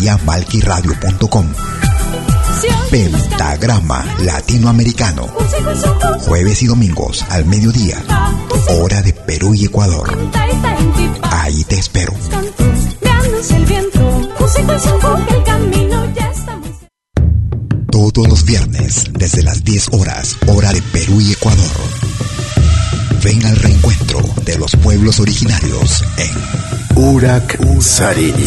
Vía malquiradio.com Pentagrama Latinoamericano. Jueves y domingos al mediodía. Hora de Perú y Ecuador. Ahí te espero. Todos los viernes, desde las 10 horas, hora de Perú y Ecuador. Ven al reencuentro de los pueblos originarios en Urak Sarini.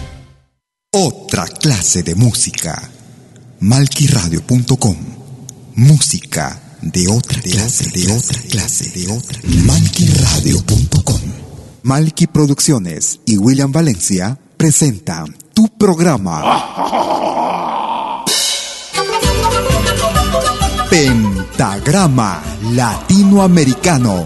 Otra clase de música. Malquiradio.com. Música de otra clase, de otra clase, de otra. Malquiradio.com. Malqui Producciones y William Valencia presentan tu programa. Pentagrama Latinoamericano.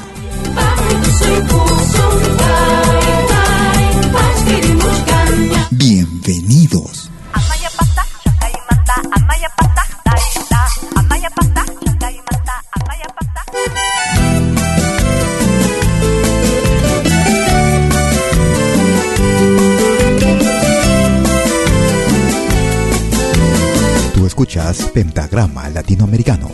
Escuchas Pentagrama Latinoamericano.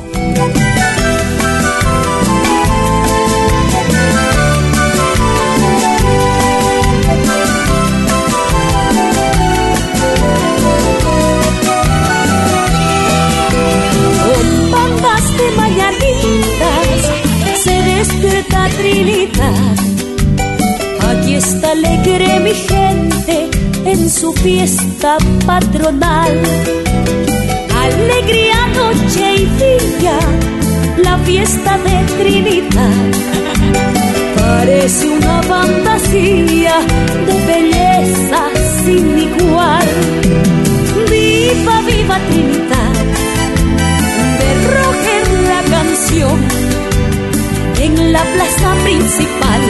Despierta Trinidad. Aquí está alegre mi gente en su fiesta patronal alegría noche y día, la fiesta de Trinidad. Parece una fantasía de belleza sin igual. Viva, viva Trinidad, de Roger la canción en la plaza principal.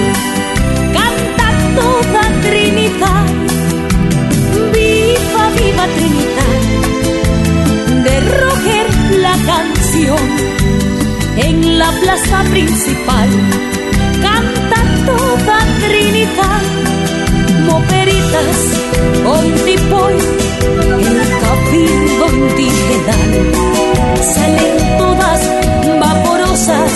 Canta toda Trinidad, viva, viva Trinidad. Canción en la plaza principal. Canta toda Trinidad. Moperitas, Ontipoy, el cabildo indígena. Salen todas vaporosas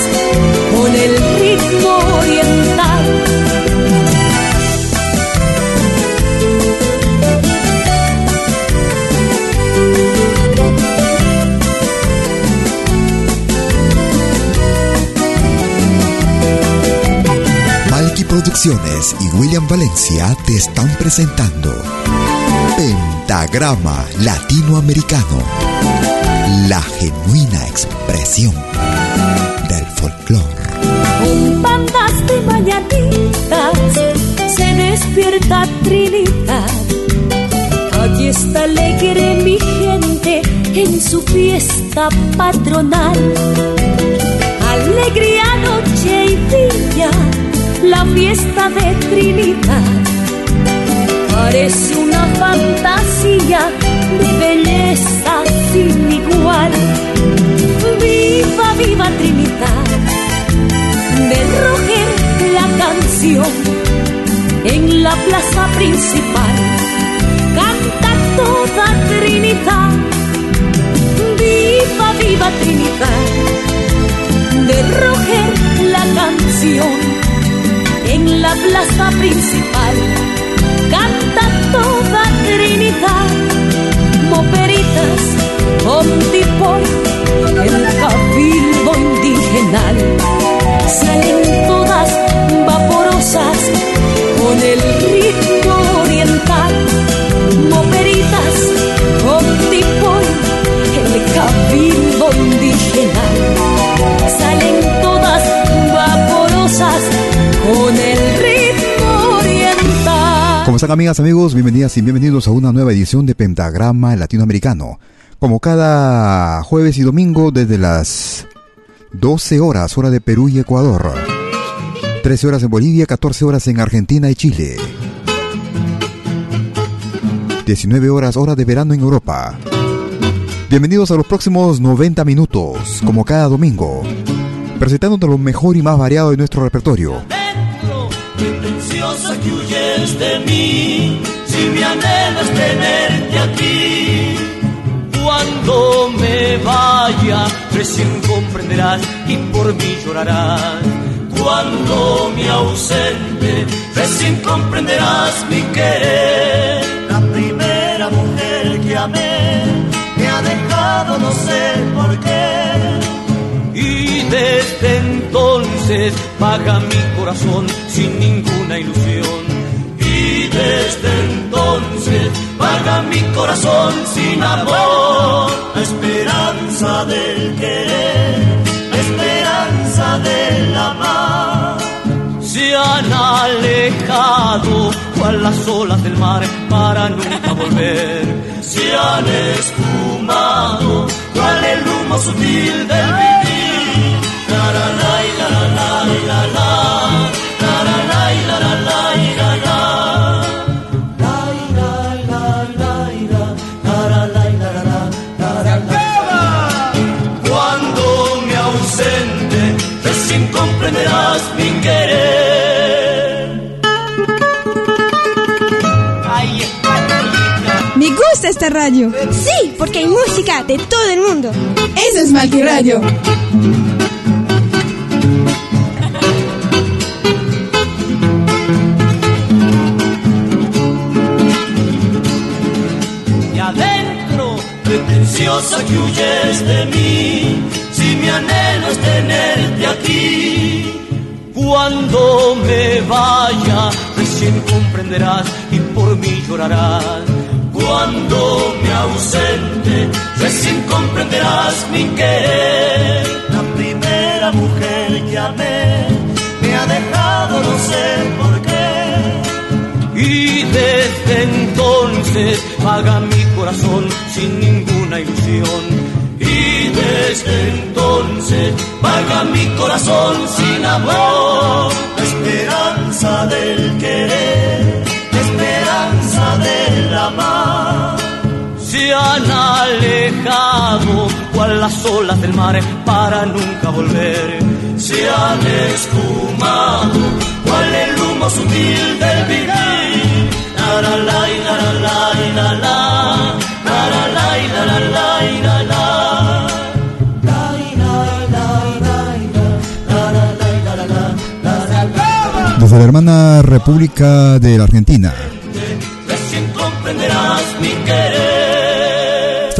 Y William Valencia te están presentando Pentagrama Latinoamericano, la genuina expresión del folclore. Bandas de mañanitas se despierta Trinidad. Allí está alegre mi gente en su fiesta patronal. Alegría, noche y fiesta de Trinidad. Parece una fantasía de belleza sin igual. Viva, viva Trinidad de Roger la canción en la plaza principal. Canta toda Trinidad. Viva, viva Trinidad. De Roger la canción en la plaza principal. Canta toda Trinidad. Moperitas, Ontipoy, el cabildo indigenal están amigas, amigos? Bienvenidas y bienvenidos a una nueva edición de Pentagrama Latinoamericano. Como cada jueves y domingo desde las 12 horas, hora de Perú y Ecuador. 13 horas en Bolivia, 14 horas en Argentina y Chile. 19 horas, hora de verano en Europa. Bienvenidos a los próximos 90 minutos, como cada domingo, presentándote lo mejor y más variado de nuestro repertorio. De mí, si mi anhelo es tenerte aquí. Cuando me vaya, recién comprenderás y por mí llorarás. Cuando me ausente, recién comprenderás mi querer. La primera mujer que amé me ha dejado no sé por qué. Y desde entonces vaga mi corazón sin ninguna ilusión. Desde entonces vaga mi corazón sin amor. La esperanza del querer, la esperanza del amar. Se han alejado cual las olas del mar para nunca volver. Se han esfumado cual el humo sutil del vivir. La la la la la la la gusta esta radio. Sí, porque hay música de todo el mundo. Eso es Malqui Radio. y adentro, pretenciosa que huyes de mí, si mi anhelo es tenerte aquí. Cuando me vaya, recién comprenderás y por mí llorarás cuando me ausente, recién comprenderás mi querer. La primera mujer que amé me ha dejado, no sé por qué. Y desde entonces paga mi corazón sin ninguna ilusión. Y desde entonces paga mi corazón sin amor. La esperanza del querer, la esperanza del amar las olas del mar para nunca volver. Se han esfumado, cual el humo sutil del vivir. La la la la la la la la la la la la la Desde la hermana República de la Argentina.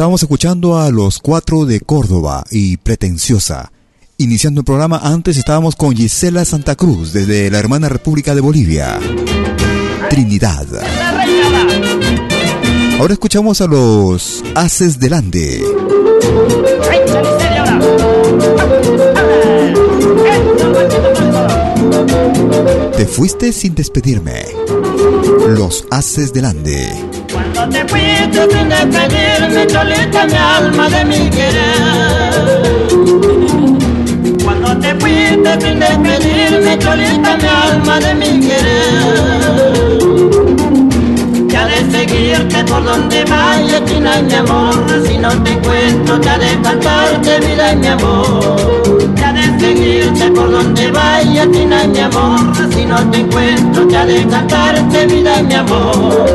Estábamos escuchando a los cuatro de Córdoba y Pretenciosa. Iniciando el programa, antes estábamos con Gisela Santa Cruz desde la hermana República de Bolivia. Trinidad. Ahora escuchamos a los Haces del Ande. Te fuiste sin despedirme. Los Haces del Ande. Cuando te fuiste sin despedirme, cholita mi alma de mi querer. Cuando te fuiste sin despedirme, cholita mi alma de mi querer. Ya de seguirte por donde vaya, China mi amor, si no te encuentro, ya de cantarte vida mi amor. Seguirte por donde vaya, China mi amor, si no te encuentro, ya de cantarte vida mi amor.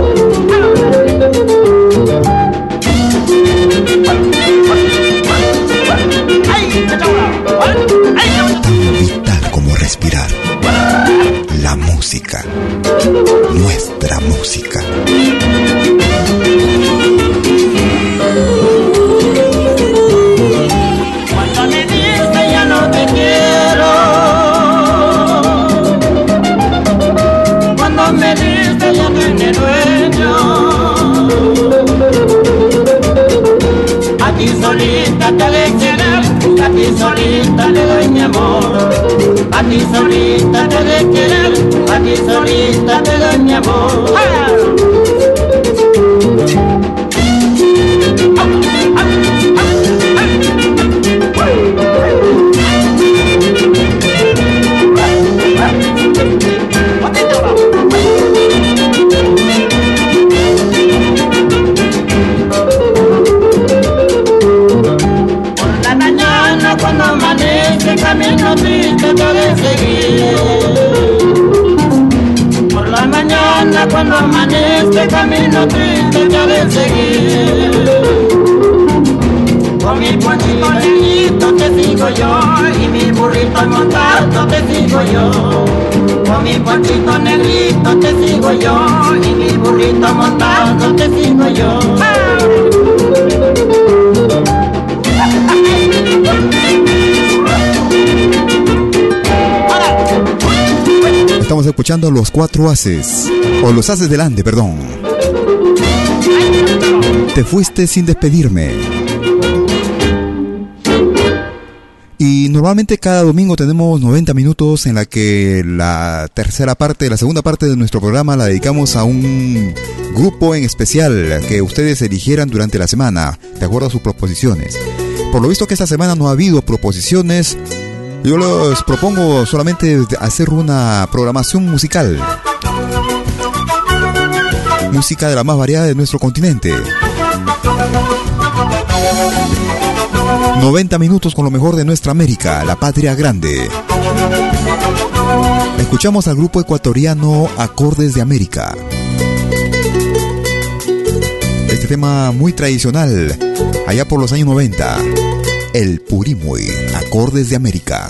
Vital como respirar. La música. Nuestra música. Solita te de querer, a ti solita le doy mi amor. A ti solita te de querer, a ti solita te doy mi amor. Camino triste te de seguir. Con mi ponchito negrito te sigo yo y mi burrito montado te sigo yo. Con mi ponchito negrito te sigo yo y mi burrito montado te sigo yo. Estamos escuchando los cuatro haces. O los haces del Ande, perdón. Te fuiste sin despedirme. Y normalmente cada domingo tenemos 90 minutos en la que la tercera parte, la segunda parte de nuestro programa la dedicamos a un grupo en especial que ustedes eligieran durante la semana, de acuerdo a sus proposiciones. Por lo visto que esta semana no ha habido proposiciones, yo les propongo solamente hacer una programación musical. Música de la más variada de nuestro continente. 90 minutos con lo mejor de nuestra América, la patria grande. Escuchamos al grupo ecuatoriano Acordes de América. Este tema muy tradicional, allá por los años 90. El Purimuy, Acordes de América.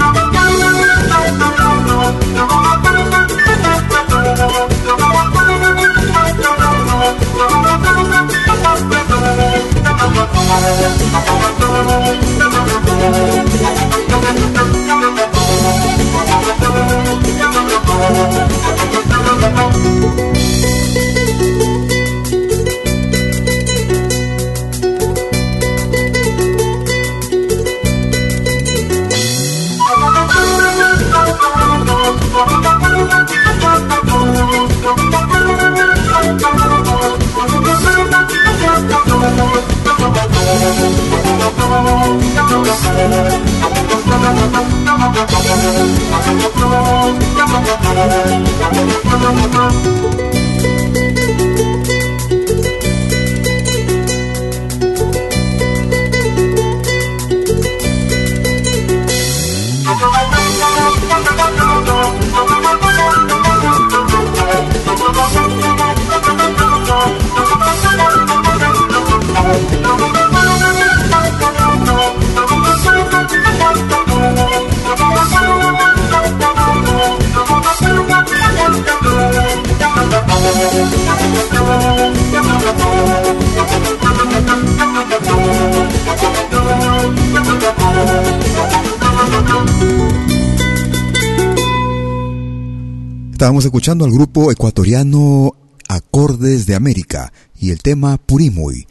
Estábamos escuchando al grupo ecuatoriano Acordes de América y el tema Purimuy.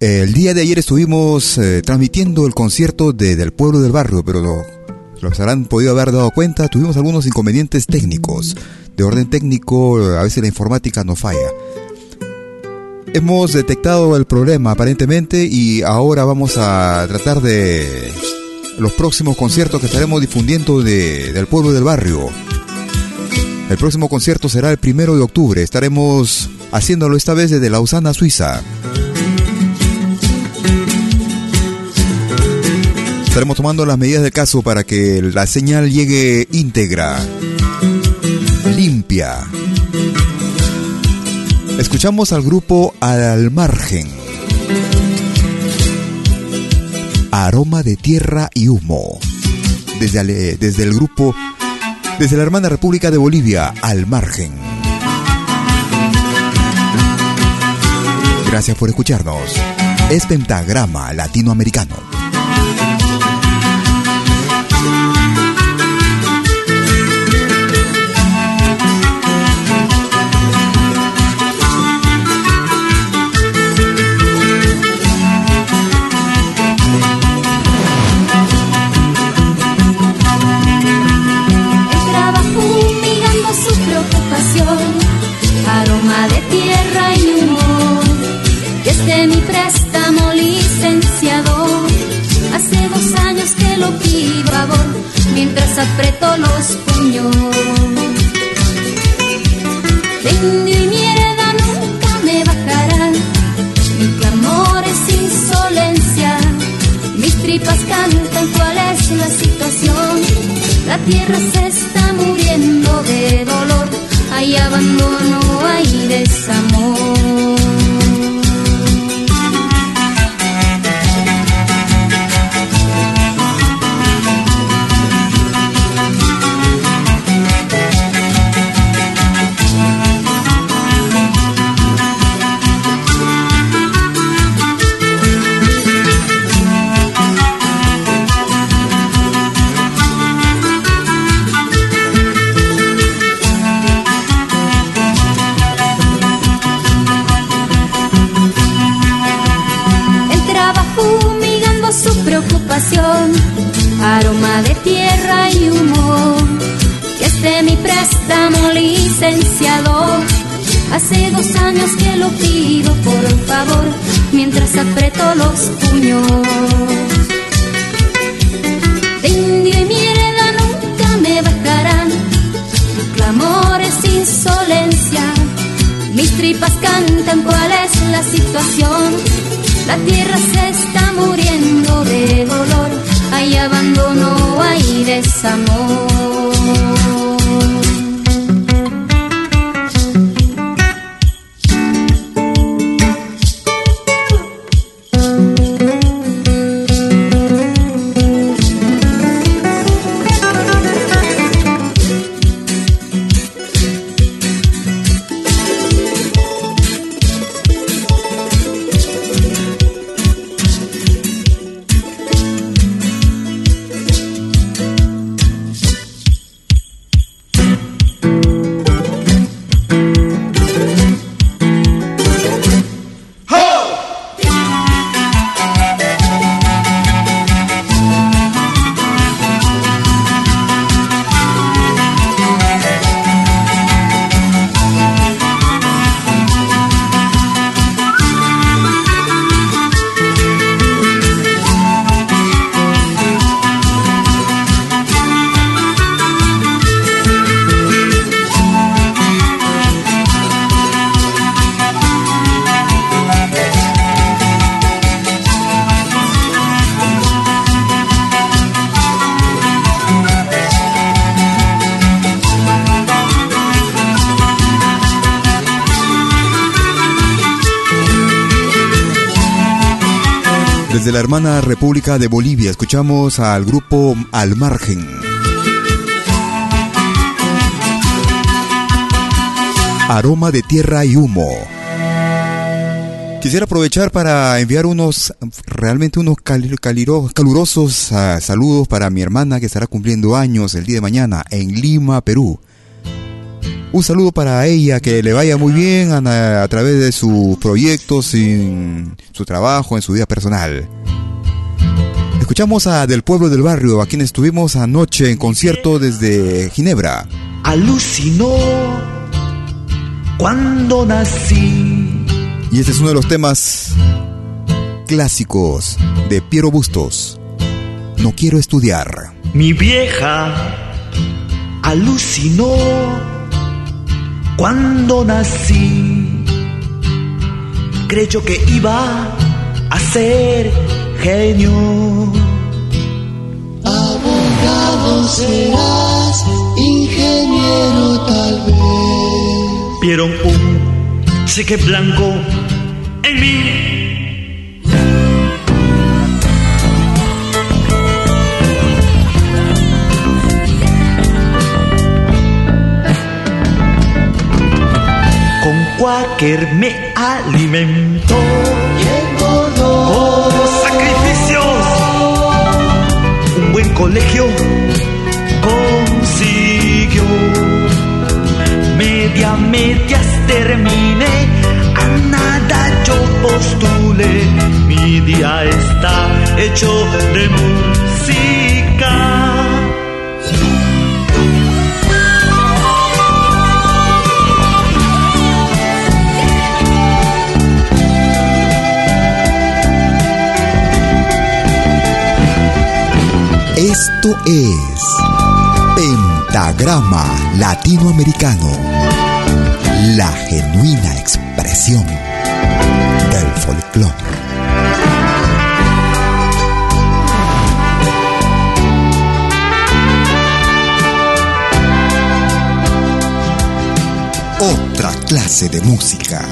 El día de ayer estuvimos eh, transmitiendo el concierto de, del pueblo del barrio, pero lo, los habrán podido haber dado cuenta, tuvimos algunos inconvenientes técnicos. De orden técnico, a veces la informática no falla. Hemos detectado el problema aparentemente y ahora vamos a tratar de los próximos conciertos que estaremos difundiendo de, del pueblo del barrio. El próximo concierto será el primero de octubre. Estaremos haciéndolo esta vez desde Lausana, Suiza. Estaremos tomando las medidas de caso para que la señal llegue íntegra, limpia. Escuchamos al grupo Al Margen. Aroma de tierra y humo. Desde, desde el grupo, desde la hermana República de Bolivia, Al Margen. Gracias por escucharnos. Es Pentagrama Latinoamericano. Mientras aprieto los puños. Indio y mierda nunca me bajarán, mi clamor es insolencia, mis tripas cantan cuál es la situación. La tierra se está muriendo de dolor, hay abandono, hay desamor. Que lo pido por favor, mientras aprieto los puños. De indio y mierda nunca me bajarán, tu clamor es insolencia, mis tripas cantan cuál es la situación. La tierra se está muriendo de dolor hay abandono, hay desamor. Hermana República de Bolivia escuchamos al grupo Al Margen. Aroma de tierra y humo. Quisiera aprovechar para enviar unos, realmente unos calurosos uh, saludos para mi hermana que estará cumpliendo años el día de mañana en Lima, Perú. Un saludo para ella, que le vaya muy bien a, a través de sus proyectos, en su trabajo, en su vida personal. Escuchamos a Del Pueblo del Barrio, a quien estuvimos anoche en concierto desde Ginebra. Alucinó cuando nací. Y este es uno de los temas clásicos de Piero Bustos. No quiero estudiar. Mi vieja alucinó cuando nací. Creyó que iba a ser genio. Abogado serás, ingeniero tal vez. Vieron un cheque blanco en mí. Cuáquer me alimentó. Con sacrificios, un buen colegio consiguió. Media, medias terminé, a nada yo postulé. Mi día está hecho de música. Esto es Pentagrama Latinoamericano, la genuina expresión del folclore. Otra clase de música.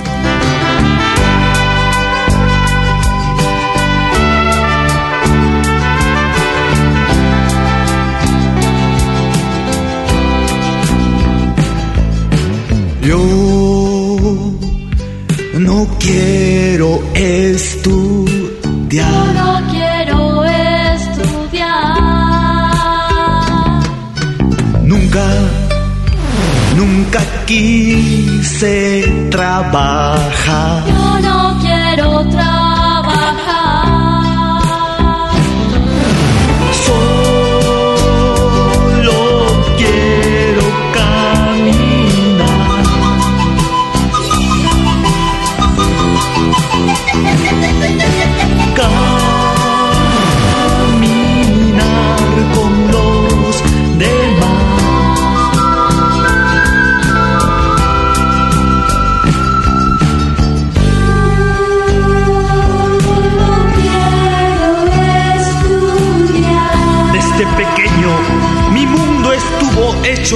No quiero estudiar. Yo no quiero estudiar. Nunca, nunca quise trabajar. Yo no quiero trabajar.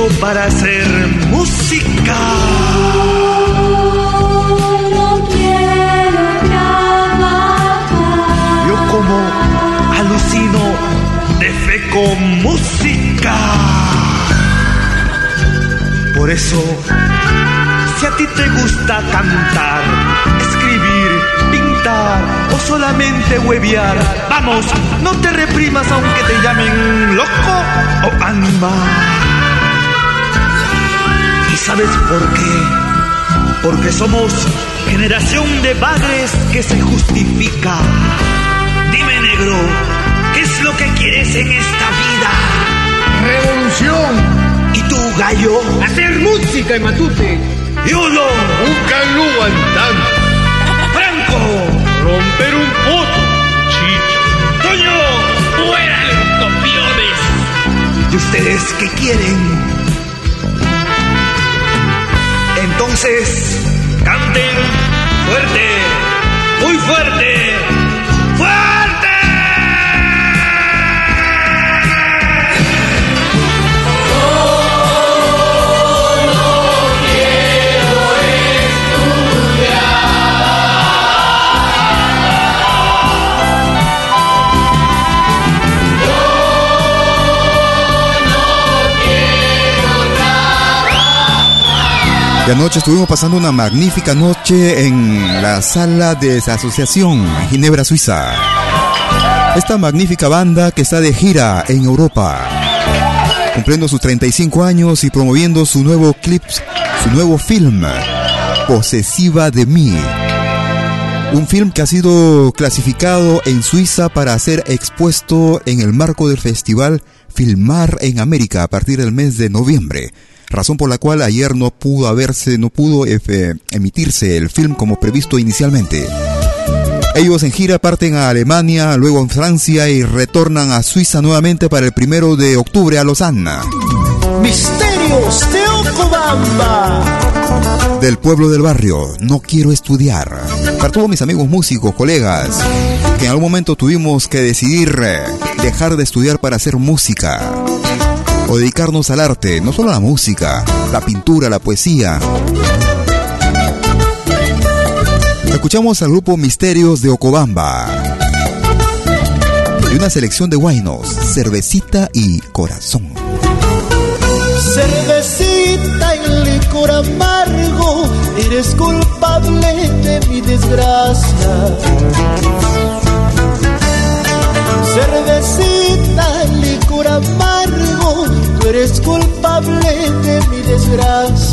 Para hacer música. No quiero. Yo como alucino de fe con música. Por eso, si a ti te gusta cantar, escribir, pintar o solamente huevear, vamos, no te reprimas aunque te llamen loco o animal. ¿Y sabes por qué? Porque somos generación de padres que se justifica. Dime negro, ¿qué es lo que quieres en esta vida? Revolución. ¿Y tú, gallo? Hacer música en Matute. Yulo. Un calú andando. Franco. Romper un poto. Chicha. Toño. Fuera los copiones. ¿Y ustedes qué quieren? Entonces, canten fuerte, muy fuerte, fuerte. Y anoche estuvimos pasando una magnífica noche en la sala de esa asociación Ginebra, Suiza. Esta magnífica banda que está de gira en Europa. cumpliendo sus 35 años y promoviendo su nuevo clip, su nuevo film, Posesiva de mí. Un film que ha sido clasificado en Suiza para ser expuesto en el marco del festival Filmar en América a partir del mes de noviembre. Razón por la cual ayer no pudo haberse, no pudo emitirse el film como previsto inicialmente. Ellos en gira parten a Alemania, luego en Francia y retornan a Suiza nuevamente para el primero de octubre a Losanna. Misterios de Del pueblo del barrio, no quiero estudiar. Para todos mis amigos músicos, colegas, que en algún momento tuvimos que decidir eh, dejar de estudiar para hacer música. O dedicarnos al arte, no solo a la música, la pintura, la poesía. Escuchamos al grupo Misterios de Ocobamba. Y una selección de guainos, cervecita y corazón. Licor amargo, eres culpable de mi desgracia. Cervecita licor amargo, tú eres culpable de mi desgracia.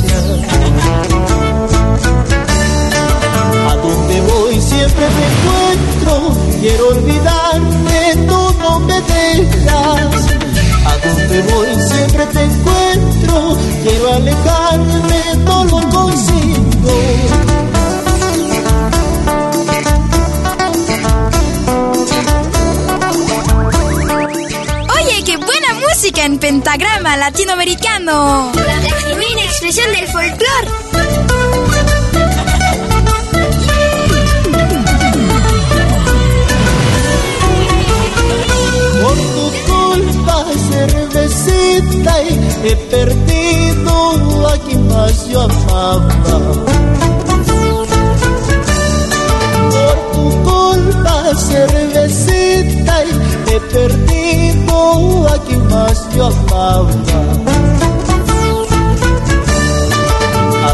Latinoamericano. La genuina expresión del folclore. Por tu culpa, cervecita, y he perdido a quien más yo amaba. Por tu culpa, cervecita, y he perdido a quien más A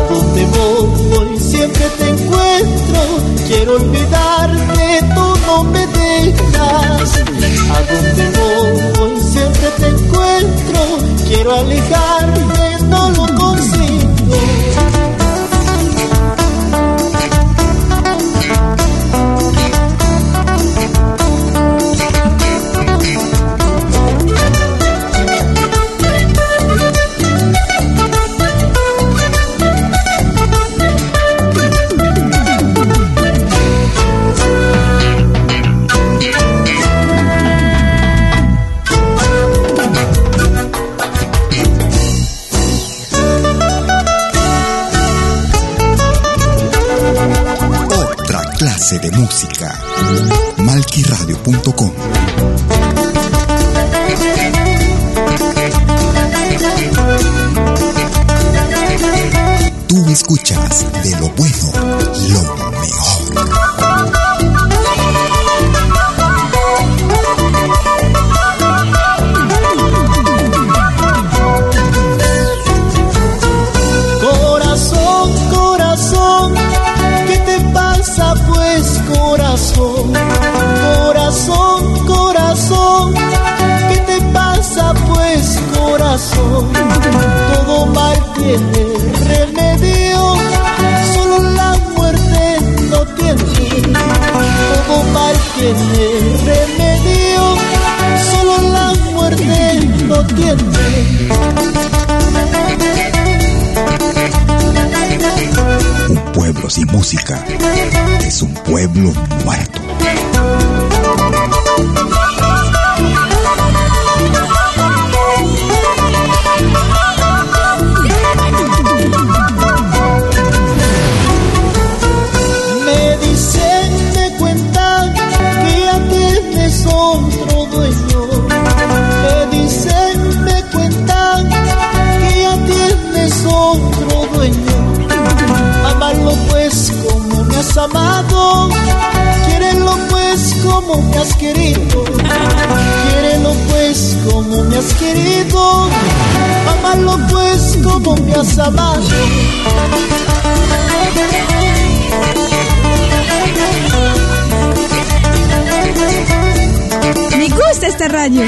donde voy siempre te encuentro, quiero olvidarte, tú no me dejas. A donde voy siempre te encuentro, quiero alejarme, Me gusta esta radio.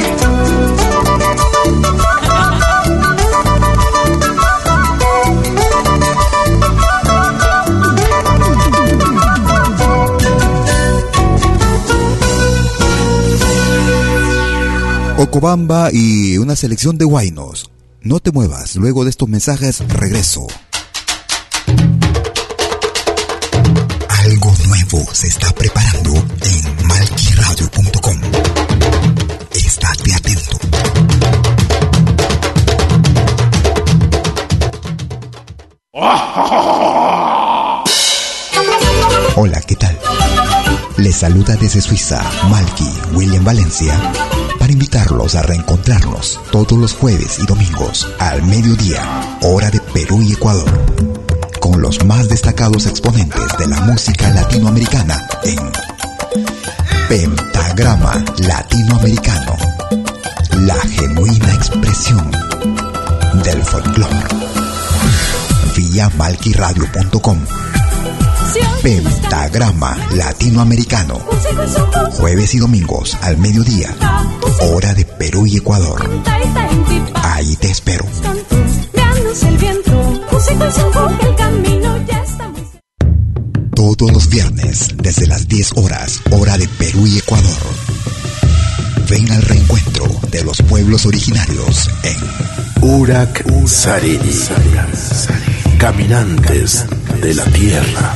Ocobamba y una selección de guainos. No te muevas, luego de estos mensajes regreso. Algo nuevo se está preparando en malquiradio.com. Estate atento. Hola, ¿qué tal? Les saluda desde Suiza Malky William Valencia invitarlos a reencontrarnos todos los jueves y domingos al mediodía, hora de Perú y Ecuador, con los más destacados exponentes de la música latinoamericana en Pentagrama Latinoamericano, la genuina expresión del folclore. Vía malquiradio.com Pentagrama Latinoamericano. Jueves y domingos al mediodía. Hora de Perú y Ecuador. Ahí te espero. Todos los viernes, desde las 10 horas, hora de Perú y Ecuador. Ven al reencuentro de los pueblos originarios en Urak Sariri. Caminantes de la Tierra.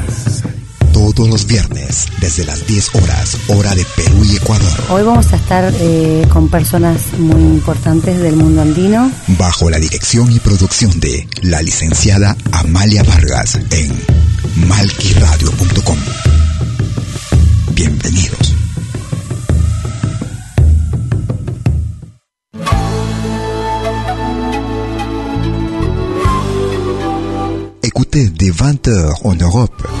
Todos los viernes, desde las 10 horas, hora de Perú y Ecuador. Hoy vamos a estar eh, con personas muy importantes del mundo andino. Bajo la dirección y producción de la licenciada Amalia Vargas en malquiradio.com. Bienvenidos. Écoutez dès 20h en Europe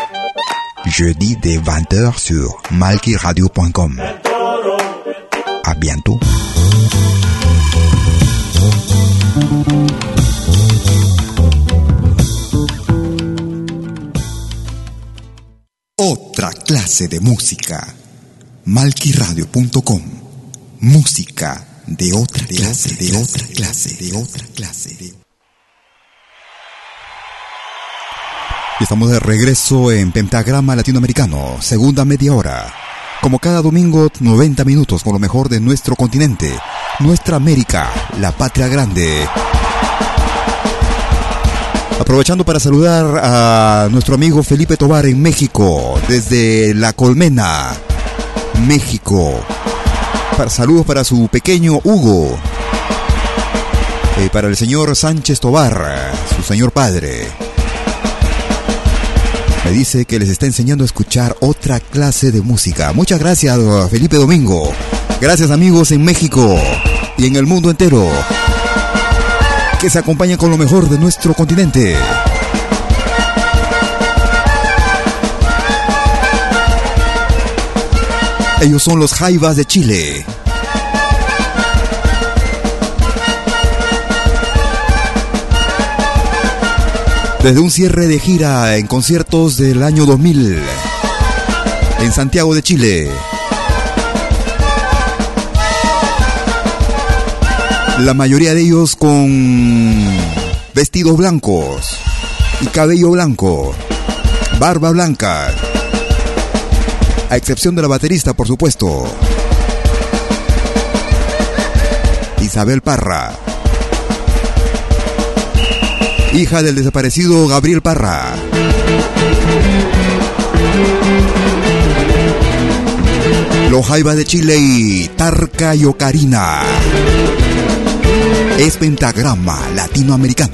Jeudi dès 20h sur malkiradio.com. À bientôt. Otra clase de música. malquiradio.com. Música de otra clase, de otra clase, de otra clase. De... Estamos de regreso en Pentagrama Latinoamericano, segunda media hora. Como cada domingo, 90 minutos con lo mejor de nuestro continente, nuestra América, la patria grande. Aprovechando para saludar a nuestro amigo Felipe Tobar en México, desde La Colmena, México. Para, saludos para su pequeño Hugo. Eh, para el señor Sánchez Tobar, su señor padre. Me dice que les está enseñando a escuchar otra clase de música. Muchas gracias, Felipe Domingo. Gracias, amigos en México y en el mundo entero. Que se acompañan con lo mejor de nuestro continente. Ellos son los Jaivas de Chile. Desde un cierre de gira en conciertos del año 2000 en Santiago de Chile. La mayoría de ellos con vestidos blancos y cabello blanco, barba blanca. A excepción de la baterista, por supuesto. Isabel Parra. Hija del desaparecido Gabriel Parra. Los Jaiba de Chile y Tarca y Ocarina. Es pentagrama latinoamericano.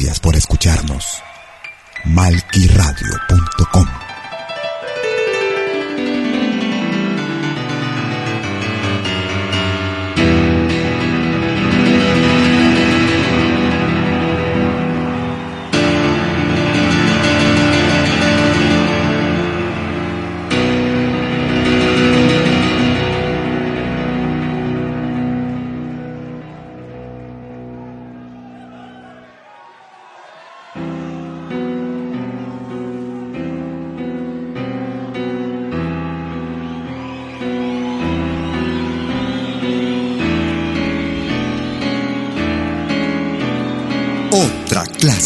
Gracias por escucharnos. malquiradio.com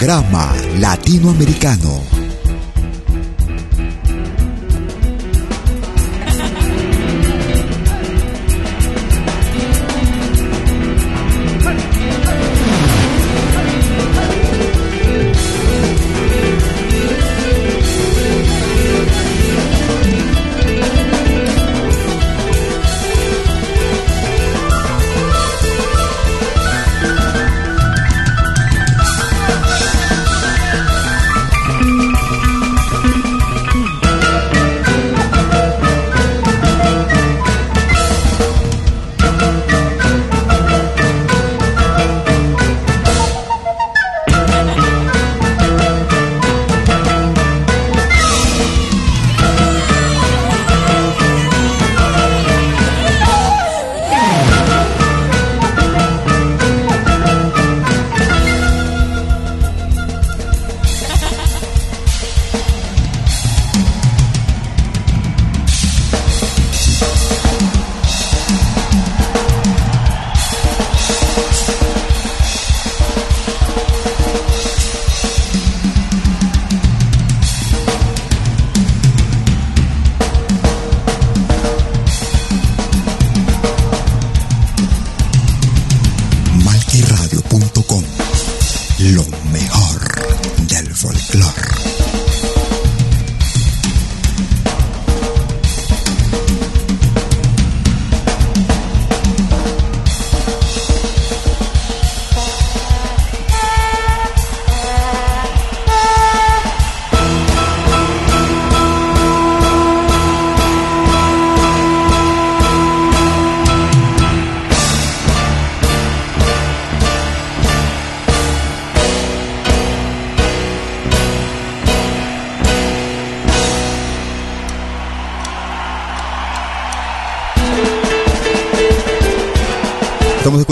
Pentagrama Latinoamericano.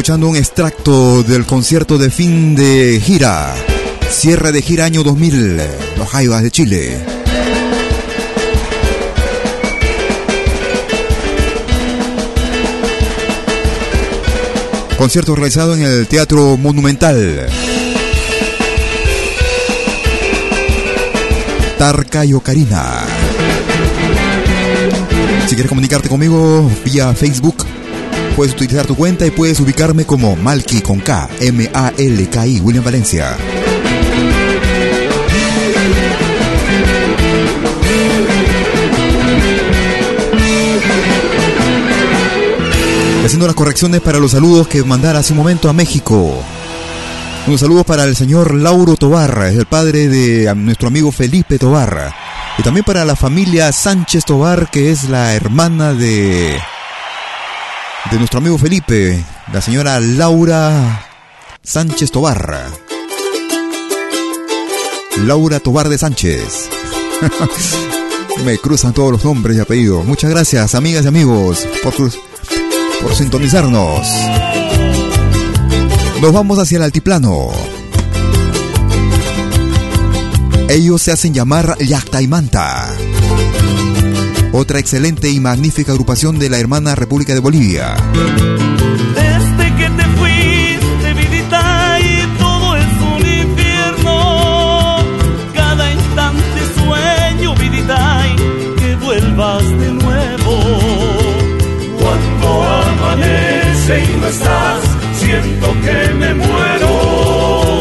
Escuchando un extracto del concierto de fin de gira. Cierre de gira año 2000. Los Jaivas de Chile. Concierto realizado en el Teatro Monumental. Tarca y Ocarina. Si quieres comunicarte conmigo vía Facebook, puedes utilizar tu cuenta y puedes ubicarme como Malki con K, M-A-L-K-I, William Valencia. Haciendo las correcciones para los saludos que mandara hace un momento a México. Unos saludos para el señor Lauro Tobar, es el padre de nuestro amigo Felipe Tobar. Y también para la familia Sánchez Tobar, que es la hermana de de nuestro amigo Felipe, la señora Laura Sánchez Tobar. Laura Tobar de Sánchez. Me cruzan todos los nombres y apellidos. Muchas gracias, amigas y amigos, por, por sintonizarnos. Nos vamos hacia el altiplano. Ellos se hacen llamar Yactaimanta. Otra excelente y magnífica agrupación de la hermana República de Bolivia. Desde que te fuiste, vidita, y todo es un infierno. Cada instante sueño, vidita, que vuelvas de nuevo. Cuando amanece y no estás, siento que me muero.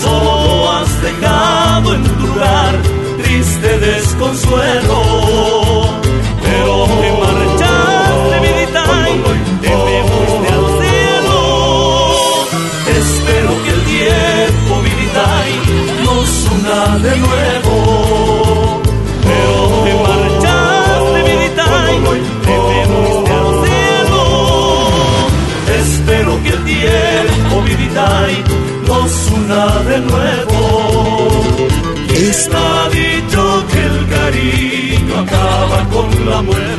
Solo has dejado en tu lugar triste desconsuelo. De nuevo. ¿Quién ha dicho que el cariño acaba con la muerte?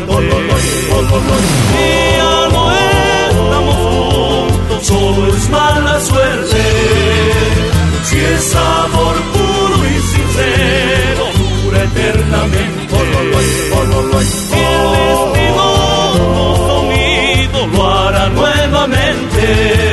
Ya no estamos juntos, solo es mala suerte. Si es amor puro y sincero, dura eternamente. El destino nos unido, lo hará nuevamente.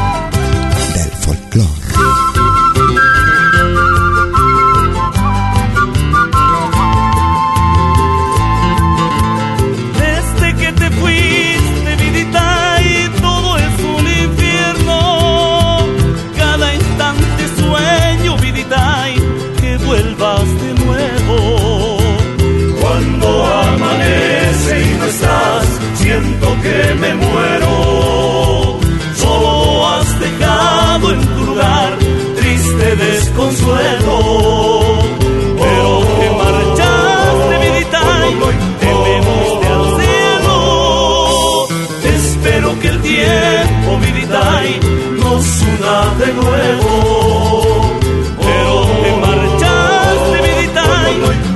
nuevo. Pero te marchaste, vidita,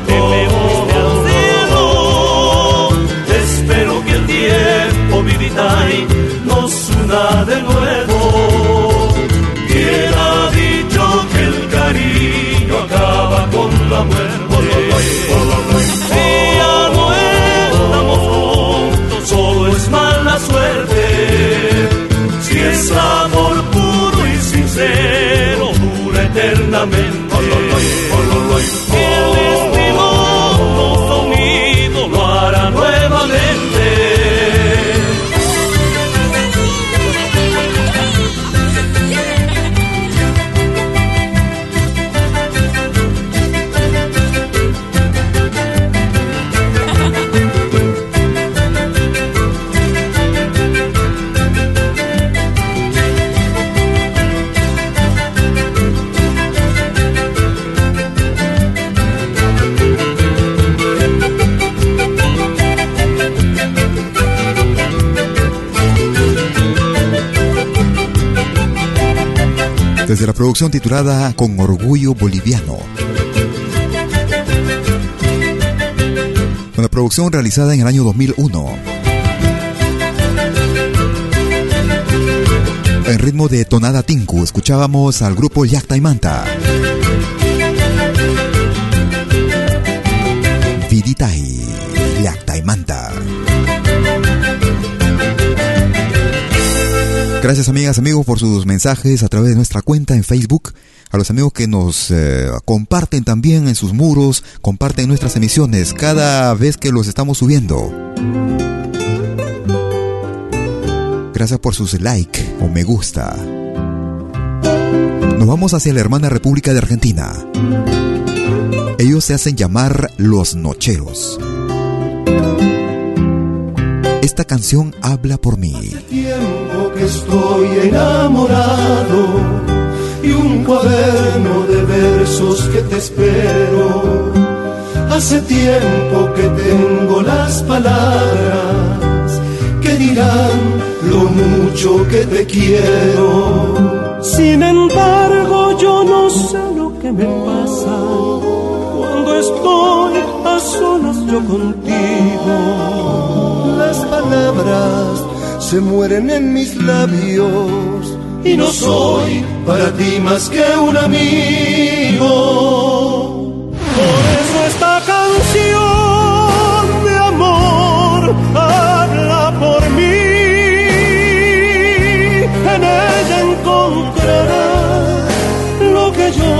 te me fuiste al cielo. Espero que el tiempo, vidita, nos una de nuevo. ¿Quién ha dicho que el cariño acaba con la muerte? Y sincero, dura eternamente. Producción titulada Con Orgullo Boliviano. Una producción realizada en el año 2001. En ritmo de tonada tinku escuchábamos al grupo Yacta y Manta. Gracias amigas, amigos por sus mensajes a través de nuestra cuenta en Facebook. A los amigos que nos eh, comparten también en sus muros, comparten nuestras emisiones cada vez que los estamos subiendo. Gracias por sus like o me gusta. Nos vamos hacia la hermana República de Argentina. Ellos se hacen llamar los Nocheros. Esta canción habla por mí. Que estoy enamorado y un cuaderno de versos que te espero. Hace tiempo que tengo las palabras que dirán lo mucho que te quiero. Sin embargo, yo no sé lo que me pasa cuando cuando estoy a solas yo contigo. Las palabras se mueren en mis labios y no soy para ti más que un amigo. Por eso esta canción de amor habla por mí. En ella encontrarás lo que yo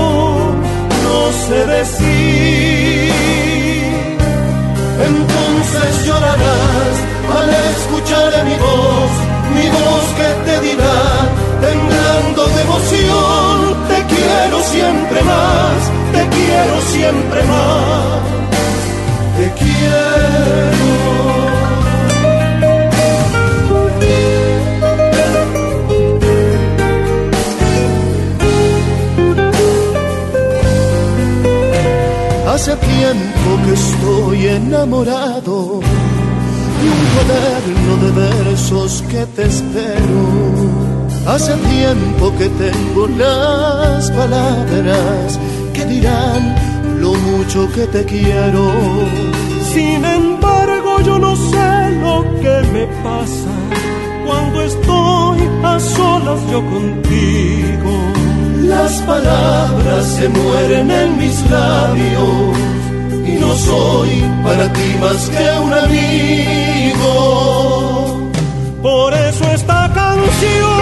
no sé decir. Entonces llorarás al escuchar mi voz, mi voz que te dirá, temblando de emoción, te quiero siempre más, te quiero siempre más, te quiero. Hace tiempo que estoy enamorado un cuaderno de versos que te espero. Hace tiempo que tengo las palabras que dirán lo mucho que te quiero. Sin embargo, yo no sé lo que me pasa cuando estoy a solas yo contigo. Las palabras se mueren en mis labios y no soy para ti más que un amigo. Por eso esta canción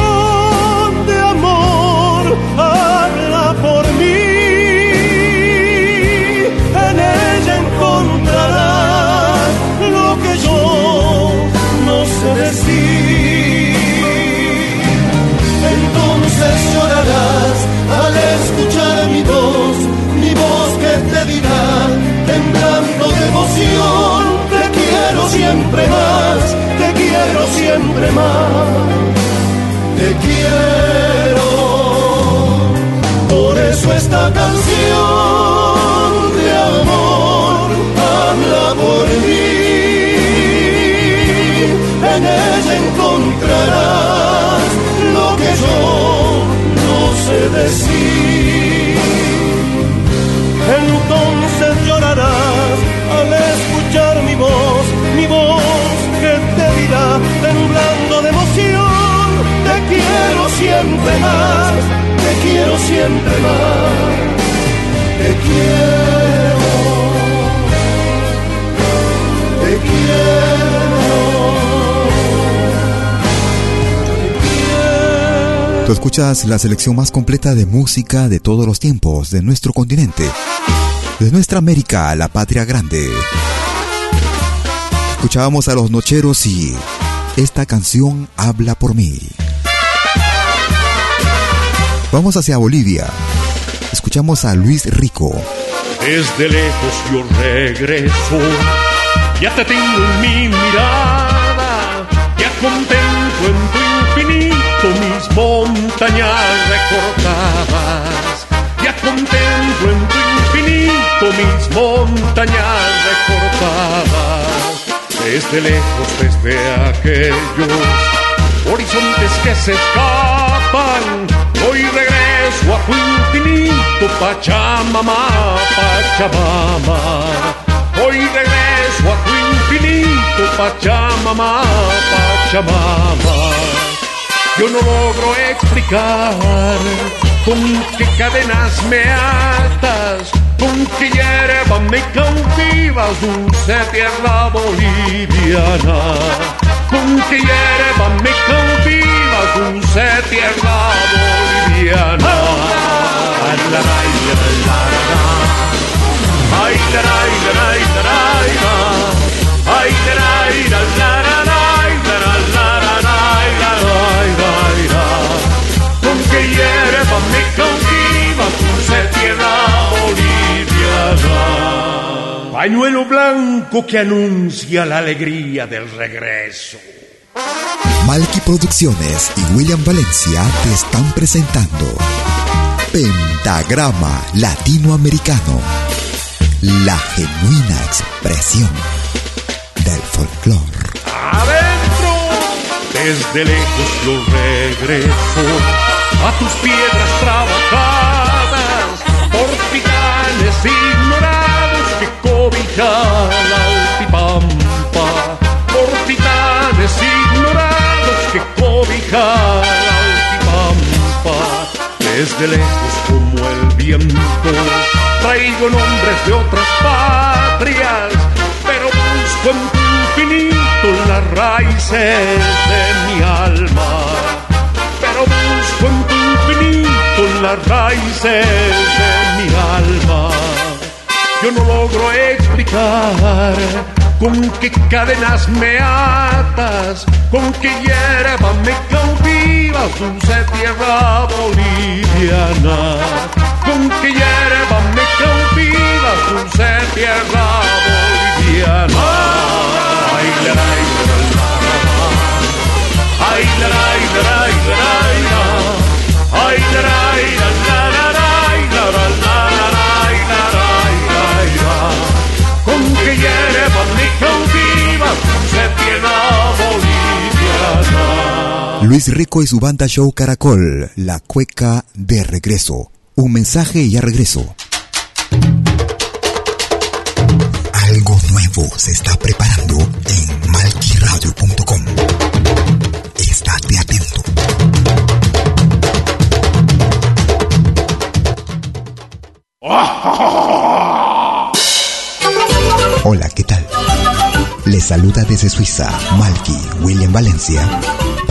siempre más, te quiero siempre más, te quiero. Por eso esta canción de amor habla por mí, en ella encontrarás lo que yo no sé decir. Siempre más, te quiero siempre más, te quiero, te quiero. Tú escuchas la selección más completa de música de todos los tiempos de nuestro continente, de nuestra América, la patria grande. Escuchábamos a los Nocheros y esta canción habla por mí. Vamos hacia Bolivia. Escuchamos a Luis Rico. Desde lejos yo regreso, ya te tengo en mi mirada, ya contemplo en tu infinito mis montañas recortadas, ya contemplo en tu infinito mis montañas recortadas, desde lejos, desde aquellos horizontes que se escapan, hoy regreso a tu infinito Pachamama, Pachamama. Hoy regreso a tu infinito Pachamama, Pachamama. Yo no logro explicar con qué cadenas me atas, con qué hierba me cautivas, dulce tierra boliviana. con que hierba me cautiva, con sepia la boliviana. Pañuelo blanco que anuncia la alegría del regreso. Malky Producciones y William Valencia te están presentando Pentagrama Latinoamericano, la genuina expresión del folclore. Adentro, desde lejos yo regreso a tus piedras trabajadas por titanes cobija la altipampa, por titanes ignorados que cobija la altipampa. Desde lejos como el viento, traigo nombres de otras patrias, pero busco en tu infinito las raíces de mi alma. Pero busco en tu infinito las raíces de mi alma. Yo no logro explicar con qué cadenas me atas, con qué hierba me cautivas, dulce tierra boliviana. Con qué hierba me cautivas, dulce tierra boliviana. Ay, la, la, la, la. La, la, la, la, la, la, la, la, Luis Rico y su banda show Caracol, La Cueca de Regreso. Un mensaje y ya regreso. Algo nuevo se está preparando en malquiradio.com. Estate atento. Hola, ¿qué tal? Les saluda desde Suiza Malky William Valencia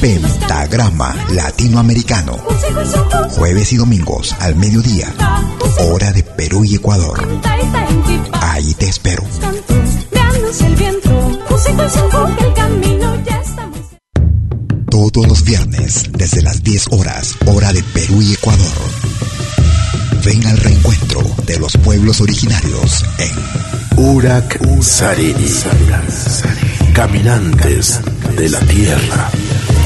Pentagrama Latinoamericano. Jueves y domingos al mediodía. Hora de Perú y Ecuador. Ahí te espero. Todos los viernes, desde las 10 horas, hora de Perú y Ecuador. Ven al reencuentro de los pueblos originarios en Urak Sariri. Caminantes de la tierra.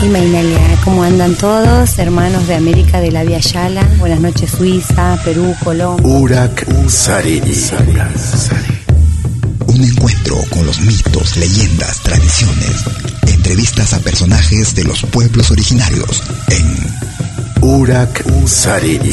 Imainalia, ¿cómo andan todos? Hermanos de América de la Via Yala. Buenas noches, Suiza, Perú, Colombia. Urak Sariri. Un encuentro con los mitos, leyendas, tradiciones, entrevistas a personajes de los pueblos originarios en Urak Sariri.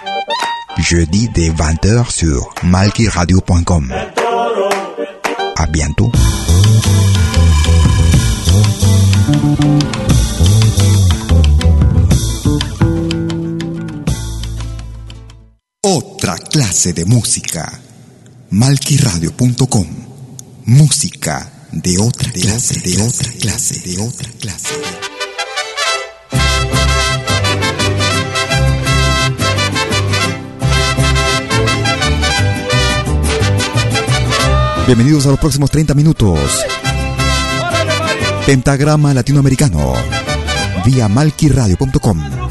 jeudi dès 20h sur malkiradio.com. À bientôt. Otra clase de música. Malquiradio.com. Música de otra clase, de otra clase, de otra clase. Bienvenidos a los próximos 30 minutos. Pentagrama Latinoamericano. Vía malquiradio.com.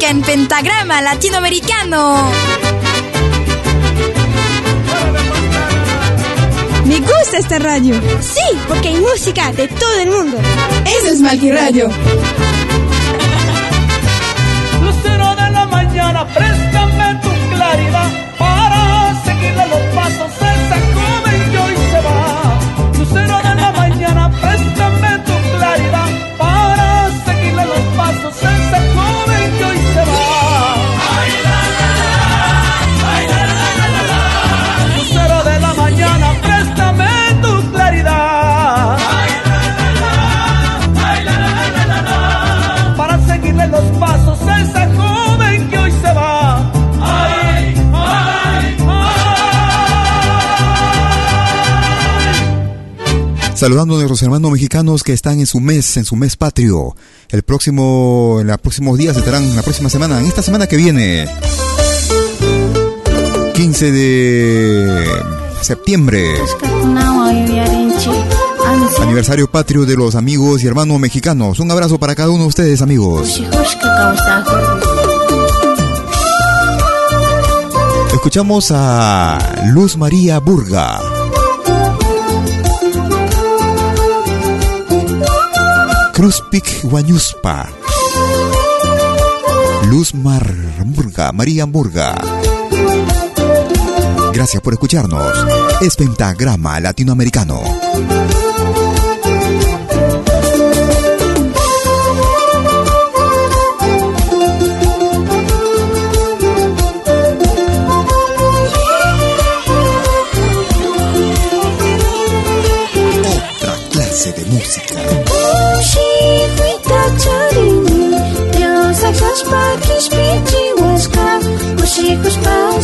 Música en pentagrama latinoamericano. Me gusta esta radio. Sí, porque hay música de todo el mundo. Eso es Malqui Radio. Lucero de la mañana, préstame tu claridad Saludando a nuestros hermanos mexicanos que están en su mes, en su mes patrio. El próximo, en los próximos días estarán, la próxima semana, en esta semana que viene. 15 de septiembre. Aniversario patrio de los amigos y hermanos mexicanos. Un abrazo para cada uno de ustedes, amigos. Escuchamos a Luz María Burga. Cruzpic Guañuspa. Luz Mar Murga, María Murga. Gracias por escucharnos. Es Pentagrama Latinoamericano. Otra clase de música.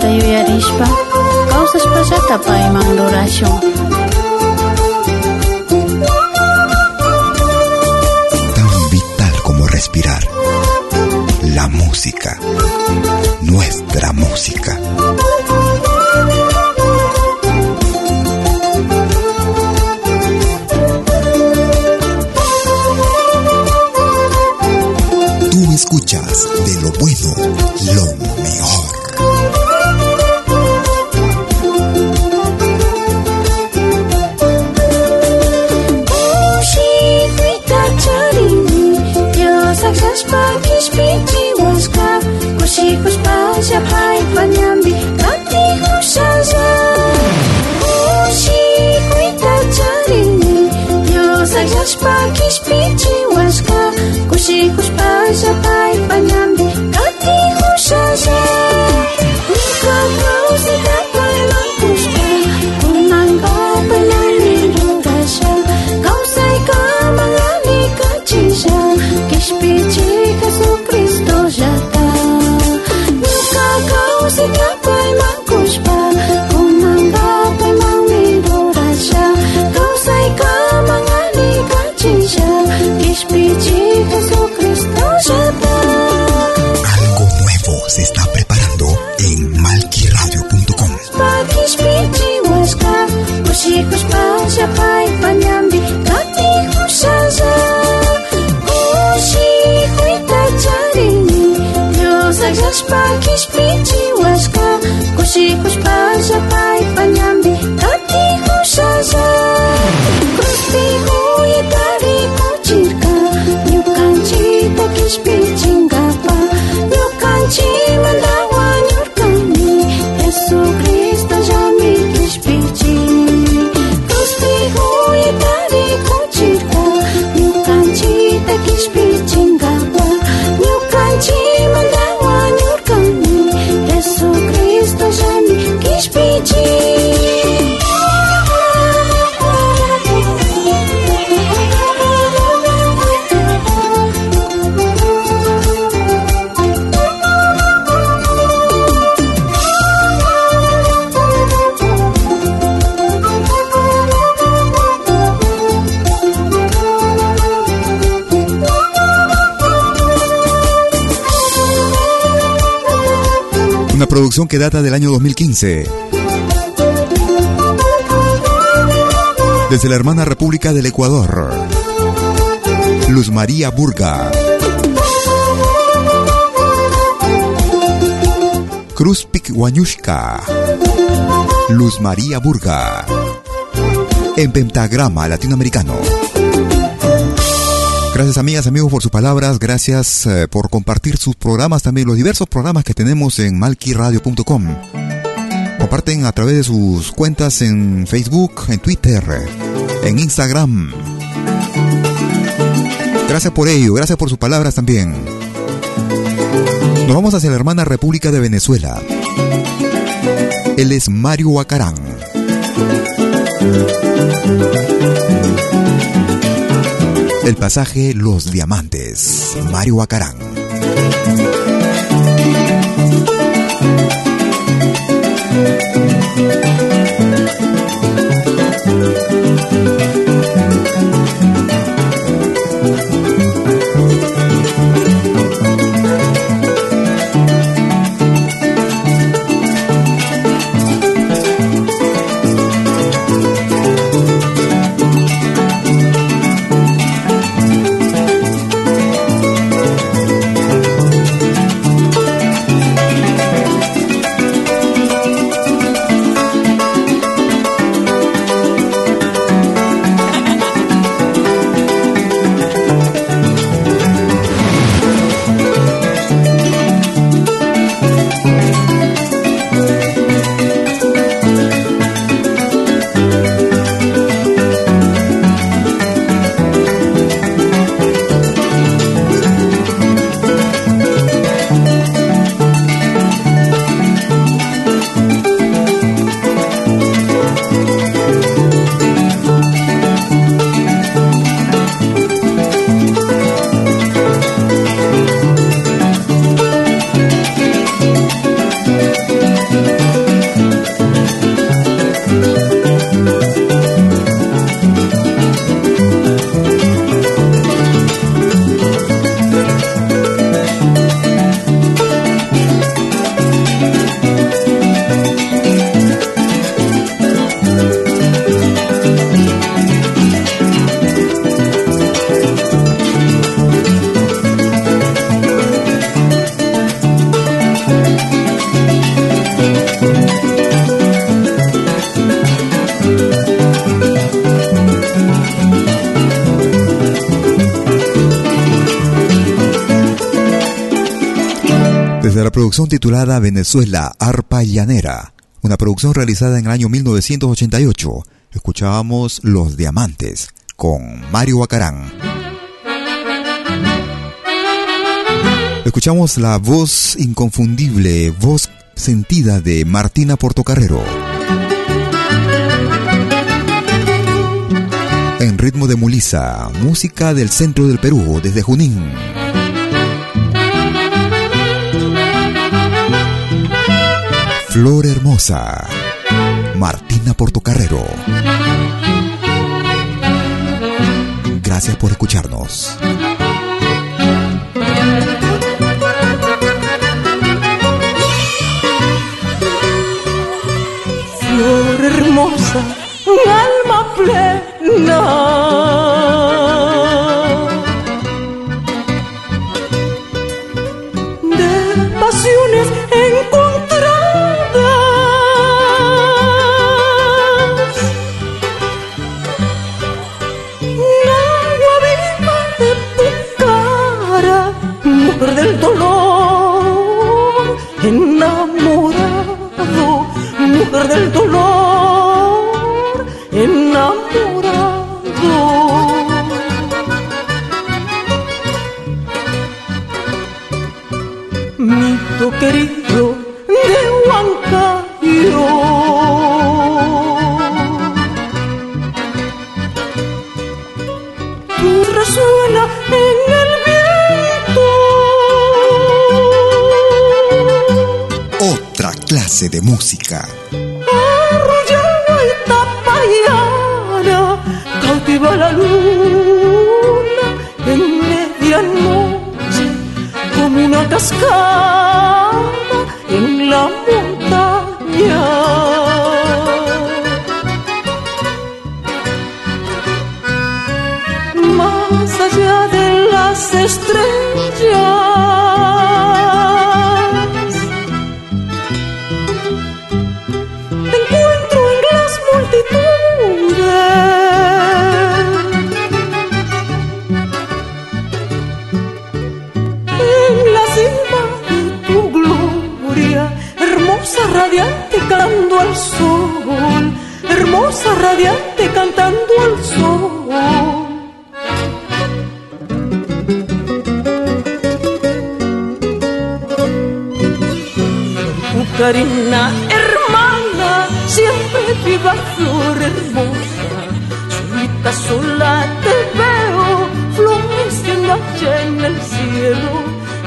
wañushkata yuyarishpa kawsashpallata payman rurashun. Tan vital como respirar. La música. Nuestra música. Que data del año 2015. Desde la hermana República del Ecuador. Luz María Burga. Cruz Pikwanyushka. Luz María Burga. En pentagrama latinoamericano. Gracias amigas, amigos por sus palabras, gracias eh, por compartir sus programas, también los diversos programas que tenemos en malquiradio.com. Comparten a través de sus cuentas en Facebook, en Twitter, en Instagram. Gracias por ello, gracias por sus palabras también. Nos vamos hacia la hermana República de Venezuela. Él es Mario Huacarán. El pasaje Los Diamantes, Mario Acarán. Producción titulada Venezuela, Arpa Llanera, una producción realizada en el año 1988, escuchábamos Los Diamantes con Mario Bacarán. Escuchamos la voz inconfundible, voz sentida de Martina Portocarrero. En ritmo de mulisa, música del centro del Perú, desde Junín. Flor Hermosa, Martina Portocarrero. Gracias por escucharnos. Flor hermosa, Karina, hermana, siempre viva flor hermosa. Solita sola te veo, floreciendo allá en el cielo.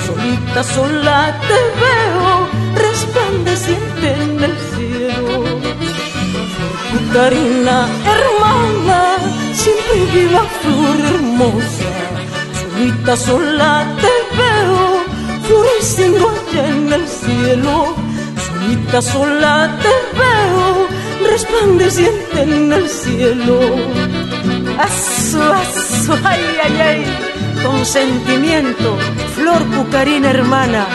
Solita sola te veo, resplandeciente en el cielo. Karina, hermana, siempre viva flor hermosa. Solita sola te veo, floreciendo allá en el cielo. Solita sola te veo, resplandeciente en el cielo. Asu, asu, ay, ay, ay, con sentimiento, flor pucarina hermana,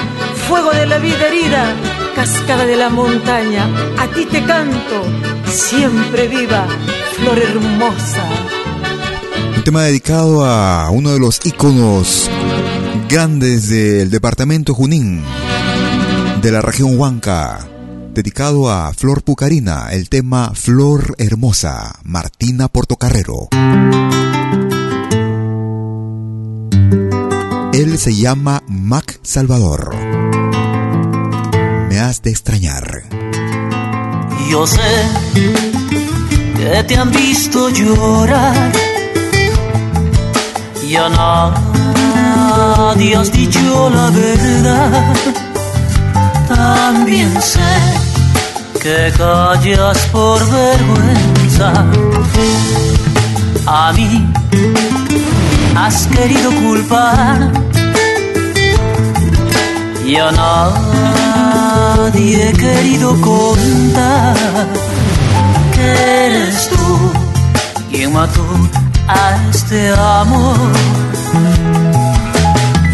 fuego de la vida herida, cascada de la montaña, a ti te canto, siempre viva, flor hermosa. Un tema dedicado a uno de los íconos grandes del departamento Junín, de la región Huanca, dedicado a Flor Pucarina, el tema Flor Hermosa, Martina Portocarrero. Él se llama Mac Salvador. Me has de extrañar. Yo sé que te han visto llorar y a nadie has dicho la verdad. También sé que callas por vergüenza. A mí has querido culpar y a nadie he querido contar que eres tú quien mató a este amor.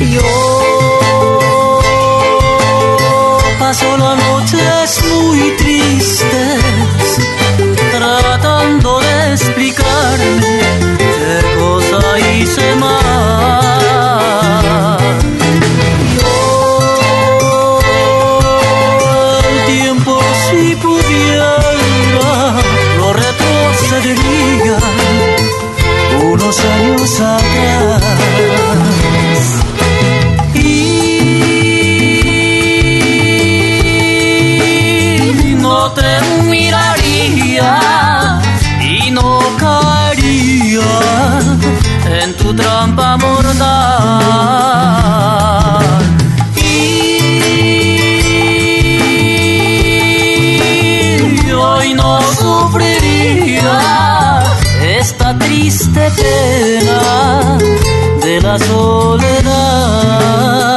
Yo solo noches muy tristes, tratando de explicarme qué cosa hice mal. Yo, el tiempo si pudiera, lo retrocedería unos años atrás tu trampa mortal. Y hoy no sufriría esta triste pena de la soledad.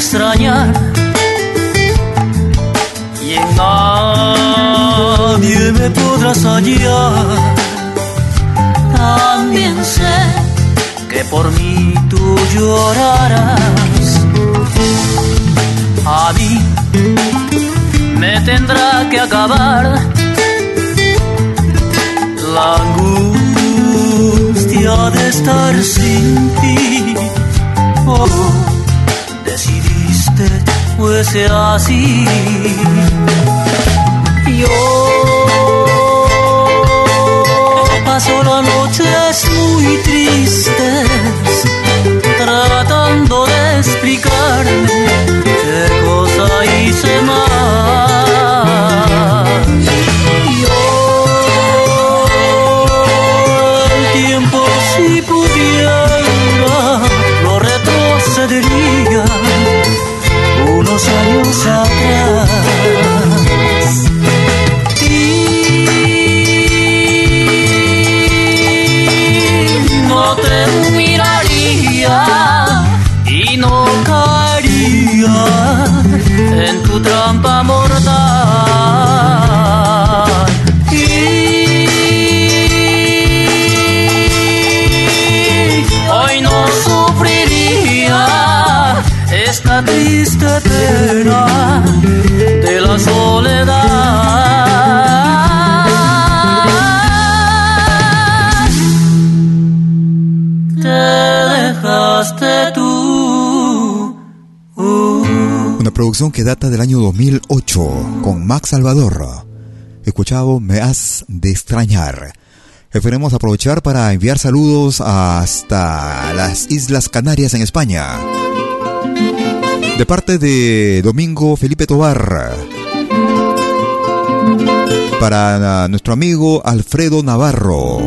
Extrañar y en nadie me podrás hallar. También sé que por mí tú llorarás. A mí me tendrá que acabar la angustia de estar sin ti. Oh, fuese así. Yo paso las noches muy tristes tratando de explicarme años producción que data del año 2008 con Max Salvador. Escuchado Me has de extrañar. Esperemos aprovechar para enviar saludos hasta las Islas Canarias en España. De parte de Domingo Felipe Tobar. Para nuestro amigo Alfredo Navarro.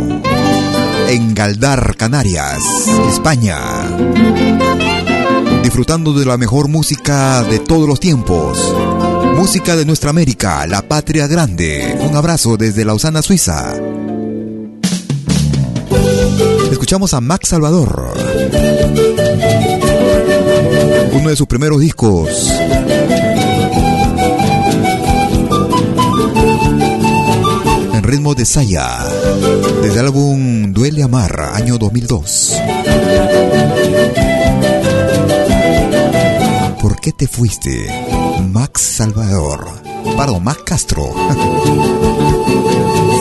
En Galdar, Canarias, España. Disfrutando de la mejor música de todos los tiempos. Música de nuestra América, la patria grande. Un abrazo desde Lausana, Suiza. Escuchamos a Max Salvador. Uno de sus primeros discos. En ritmo de Saya. Desde el álbum Duele Amar, año 2002. Qué te fuiste? Max Salvador. Perdón, Max Castro.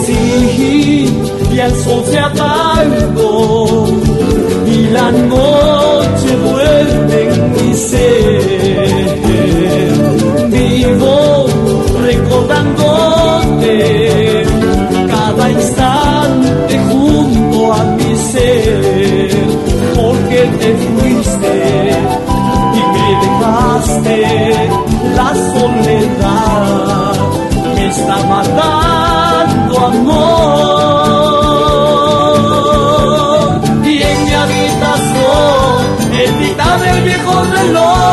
Sí, y el sol se apagó y la noche vuelve en mi ser. Lord.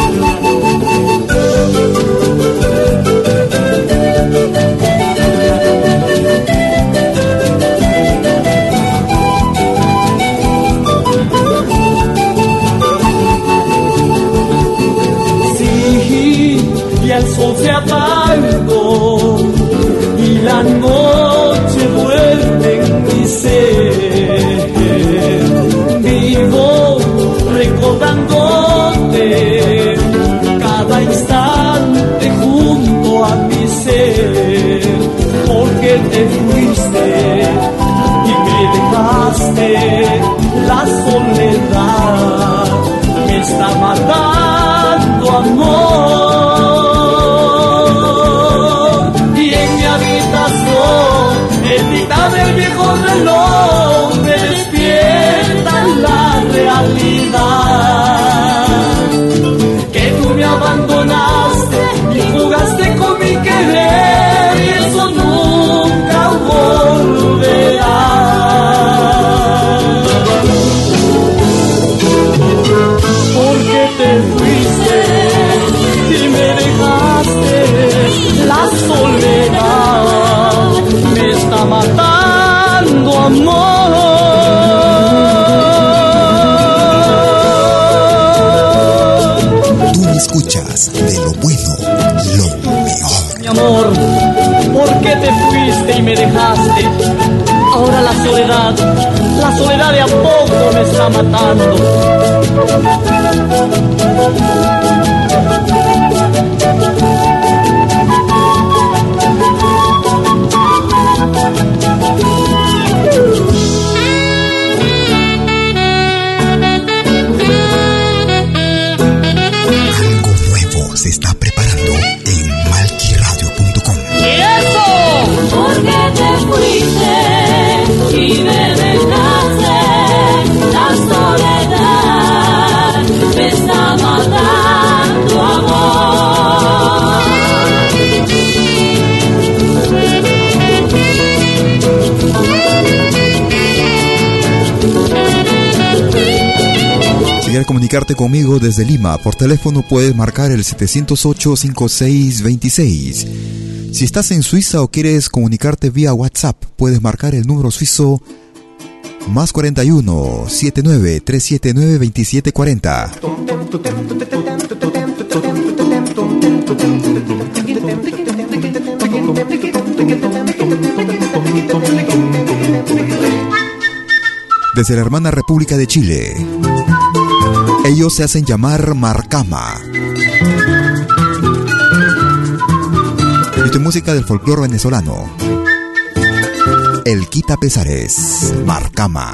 Se apagó y la noche vuelve en mi ser. Vivo recordándote cada instante junto a mi ser, porque te fuiste y me dejaste la soledad ¿por qué te fuiste y me dejaste? Ahora la soledad, la soledad de a poco me está matando. Comunicarte conmigo desde Lima, por teléfono puedes marcar el 708-5626. Si estás en Suiza o quieres comunicarte vía WhatsApp, puedes marcar el número suizo más 41 79 379 2740. Desde la hermana República de Chile. Ellos se hacen llamar Marcama. Y tu música del folclore venezolano. El Quita Pesares, Marcama.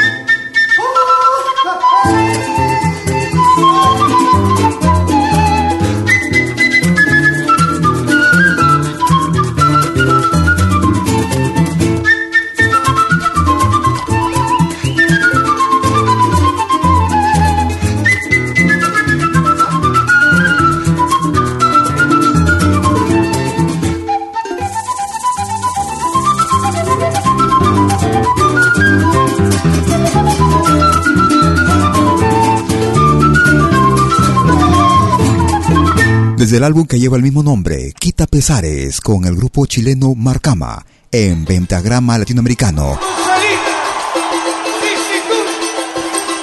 Desde el álbum que lleva el mismo nombre, Quita Pesares, con el grupo chileno Marcama, en Pentagrama Latinoamericano.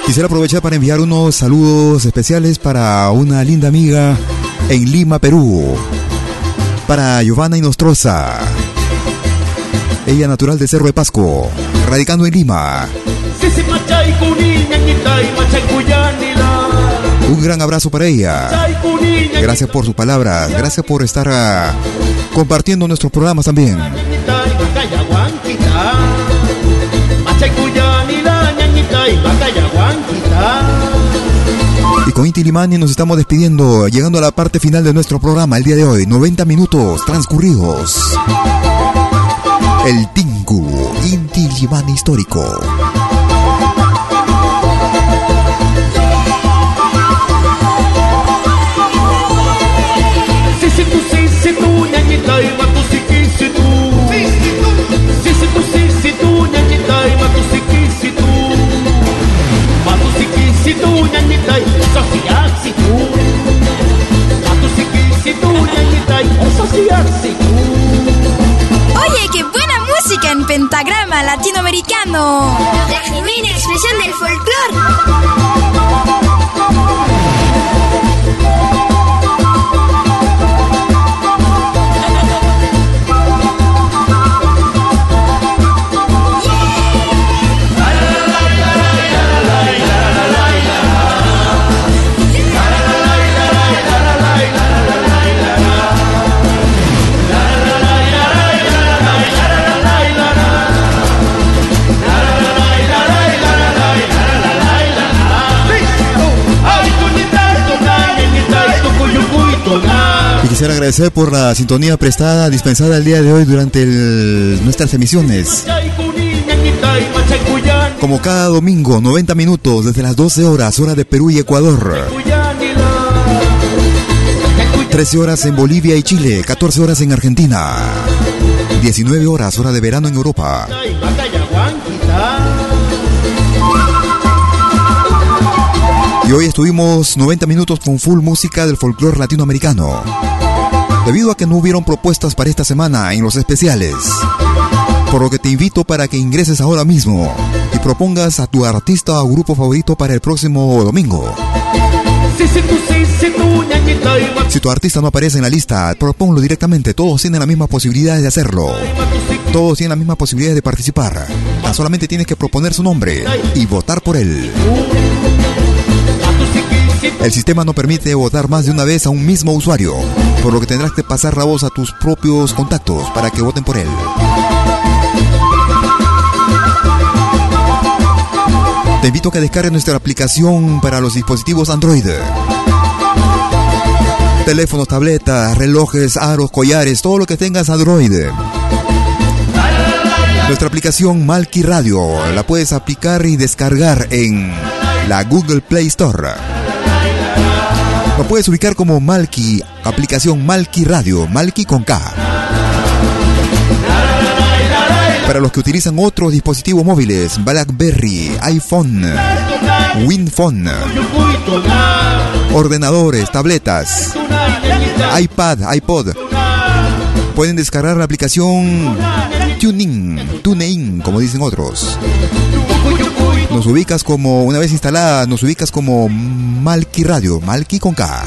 Quisiera aprovechar para enviar unos saludos especiales para una linda amiga en Lima, Perú. Para Giovanna Inostroza. Ella natural de Cerro de Pasco, radicando en Lima. Un gran abrazo para ella. Gracias por sus palabras. Gracias por estar uh, compartiendo nuestros programas también. Y con Inti Limani nos estamos despidiendo, llegando a la parte final de nuestro programa el día de hoy. 90 minutos transcurridos. El Tingu, Inti Limani histórico. Oye, qué buena música en pentagrama latinoamericano. La genuina expresión del folclore. Quisiera agradecer por la sintonía prestada, dispensada el día de hoy durante nuestras emisiones. Como cada domingo, 90 minutos desde las 12 horas, hora de Perú y Ecuador. 13 horas en Bolivia y Chile, 14 horas en Argentina. 19 horas, hora de verano en Europa. Y hoy estuvimos 90 minutos con full música del folclore latinoamericano debido a que no hubieron propuestas para esta semana en los especiales. Por lo que te invito para que ingreses ahora mismo y propongas a tu artista o grupo favorito para el próximo domingo. Si tu artista no aparece en la lista, proponlo directamente. Todos tienen la misma posibilidad de hacerlo. Todos tienen la misma posibilidad de participar. Tan solamente tienes que proponer su nombre y votar por él. El sistema no permite votar más de una vez a un mismo usuario, por lo que tendrás que pasar la voz a tus propios contactos para que voten por él. Te invito a que descargues nuestra aplicación para los dispositivos Android. Teléfonos, tabletas, relojes, aros, collares, todo lo que tengas Android. Nuestra aplicación Malki Radio la puedes aplicar y descargar en la Google Play Store. Lo puedes ubicar como Malki, aplicación Malki Radio, Malki con K. Para los que utilizan otros dispositivos móviles, BlackBerry, iPhone, WinPhone, ordenadores, tabletas, iPad, iPod, pueden descargar la aplicación Tuning, TuneIn, como dicen otros. Nos ubicas como, una vez instalada, nos ubicas como Malki Radio, Malki con K.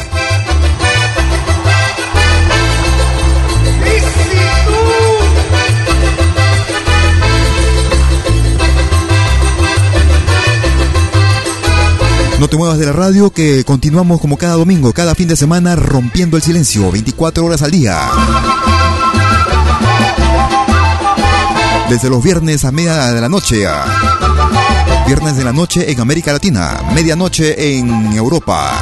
No te muevas de la radio que continuamos como cada domingo, cada fin de semana rompiendo el silencio, 24 horas al día. Desde los viernes a media de la noche Viernes de la noche en América Latina, medianoche en Europa.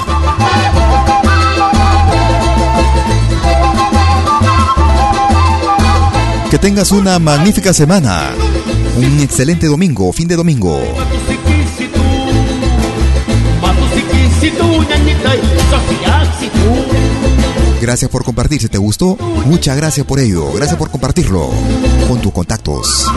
Que tengas una magnífica semana, un excelente domingo, fin de domingo. Gracias por compartir. Si te gustó, muchas gracias por ello. Gracias por compartirlo con tus contactos.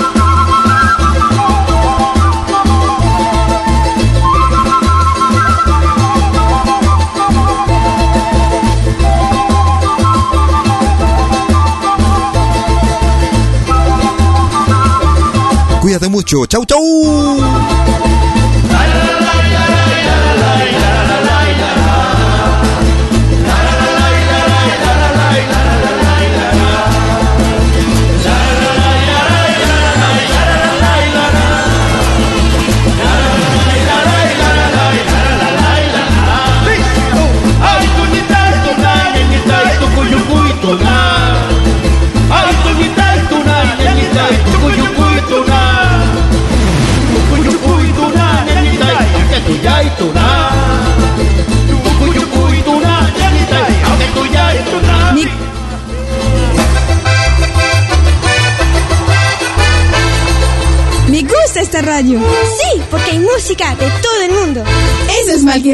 Cuídate mucho. Chau, chau. Radio. Sí, porque hay música de todo el mundo. Eso es Malqui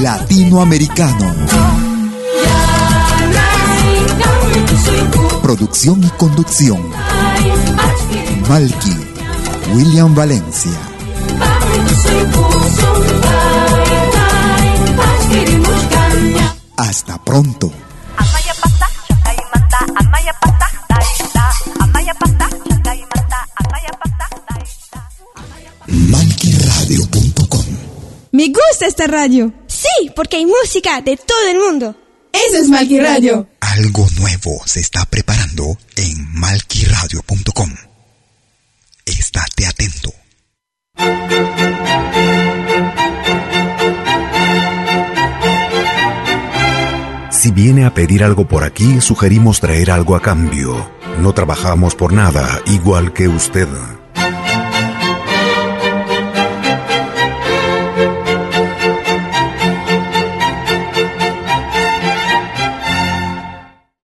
Latinoamericano. Producción y conducción. Malky, William Valencia. Hasta pronto. MalkyRadio.com Me gusta esta radio. Porque hay música de todo el mundo. Eso es Malqui Radio. Algo nuevo se está preparando en malquiradio.com. Estate atento. Si viene a pedir algo por aquí, sugerimos traer algo a cambio. No trabajamos por nada, igual que usted.